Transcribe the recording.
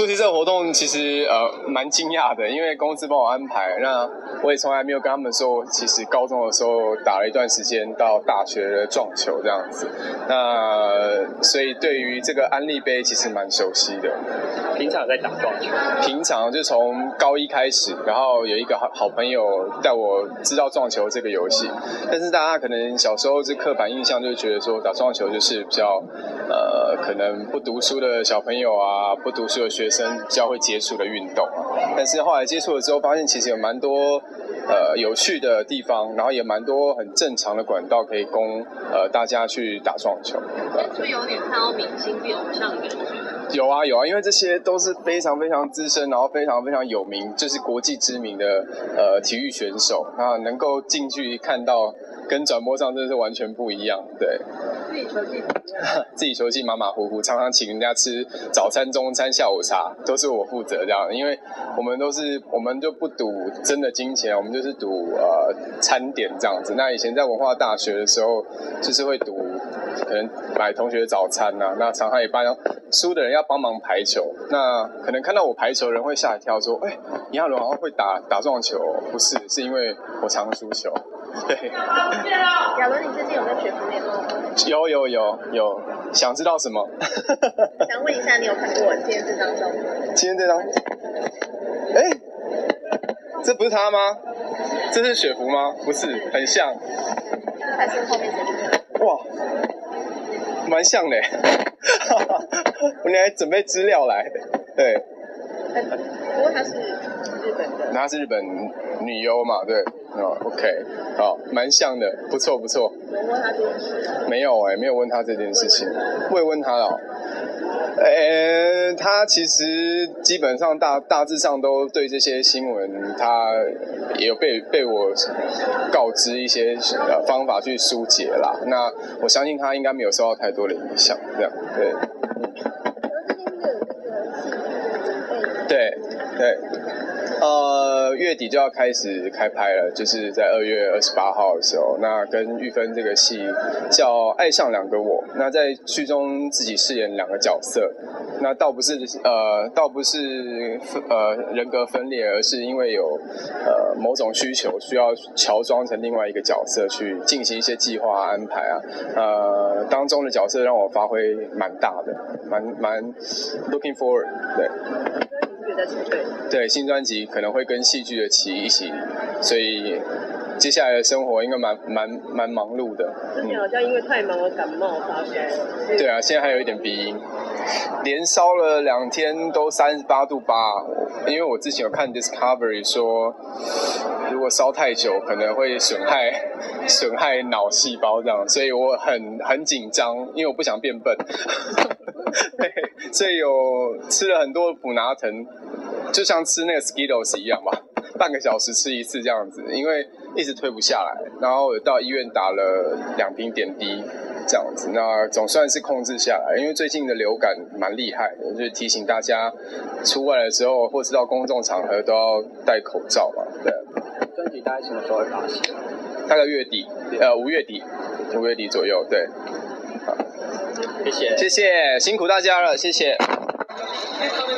出席这个活动其实呃蛮惊讶的，因为公司帮我安排，那我也从来没有跟他们说，其实高中的时候打了一段时间到大学的撞球这样子，那所以对于这个安利杯其实蛮熟悉的。平常有在打撞球，平常就从高一开始，然后有一个好好朋友带我知道撞球这个游戏，但是大家可能小时候这刻板印象就觉得说打撞球就是比较呃可能不读书的小朋友啊，不读书的学生比较会接触的运动啊，但是后来接触了之后，发现其实有蛮多呃有趣的地方，然后也蛮多很正常的管道可以供呃大家去打撞球。对是不是有点看到明星变偶像的感觉？有啊有啊，因为这些都是非常非常资深，然后非常非常有名，就是国际知名的呃体育选手啊，能够近距离看到，跟转播上真的是完全不一样。对，自己球技 自己球技马马虎虎，常常请人家吃早餐、中餐、下午茶，都是我负责这样。因为我们都是我们就不赌真的金钱，我们就是赌呃餐点这样子。那以前在文化大学的时候，就是会赌可能买同学早餐呐、那常常也帮输的人要帮忙排球。那可能看到我排球的人会吓一跳，说：“哎、李亚伦好像会打打撞球哦。”不是，是因为我常输球。对，亚伦，你最近有在学训练吗？有有有有，想知道什么？想问一下，你有看过我今天这张照片？今天这张，哎、这不是他吗？这是雪芙吗？不是，很像，还是后面这个？哇，蛮像的。我还准备资料来，对，不过他是日本的，她是日本女优嘛，对，哦，OK，好，蛮像的，不错不错。有问他这件事。没有哎、没有问他这件事情，我也问他了哦。呃、他其实基本上大大致上都对这些新闻，他也有被被我告知一些呃方法去疏解啦。那我相信他应该没有受到太多的影响，这样对对对。呃，月底就要开始开拍了，就是在二月二十八号的时候，那跟玉芬这个戏叫《爱上两个我》，那在剧中自己饰演两个角色，那倒不是呃，倒不是呃人格分裂，而是因为有呃某种需求需要乔装成另外一个角色去进行一些计划安排啊，呃，当中的角色让我发挥蛮大的，蛮蛮 looking forward，对。觉得是对新专辑可能会跟戏剧的期一起，所以接下来的生活应该蛮蛮蛮忙碌的。之前好像因为太忙而感冒发烧。对啊，现在还有一点鼻音，连烧了两天都三十八度八。因为我之前有看 Discovery 说，如果烧太久可能会损害 损害脑细胞这样，所以我很很紧张，因为我不想变笨。对，所以有吃了很多普拿疼，就像吃那个 Skittles 一样吧，半个小时吃一次这样子，因为一直推不下来，然后有到医院打了两瓶点滴这样子，那总算是控制下来。因为最近的流感蛮厉害的，就是提醒大家出外的时候或是到公众场合都要戴口罩嘛。对，专辑大概什么时候会发行？大概月底，呃，五月底，五月底左右，对。谢谢。谢谢，辛苦大家了，谢谢。